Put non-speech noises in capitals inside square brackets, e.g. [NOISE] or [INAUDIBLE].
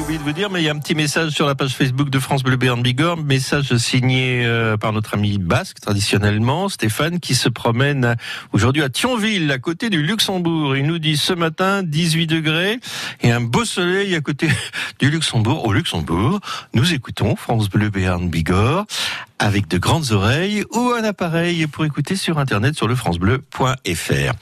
J'ai oublié de vous dire, mais il y a un petit message sur la page Facebook de France Bleu Béarn Bigorre, message signé euh, par notre ami basque traditionnellement, Stéphane, qui se promène aujourd'hui à Thionville, à côté du Luxembourg. Il nous dit ce matin 18 degrés et un beau soleil à côté [LAUGHS] du Luxembourg. Au Luxembourg, nous écoutons France Bleu Béarn Bigorre avec de grandes oreilles ou un appareil pour écouter sur internet sur le francebleu.fr.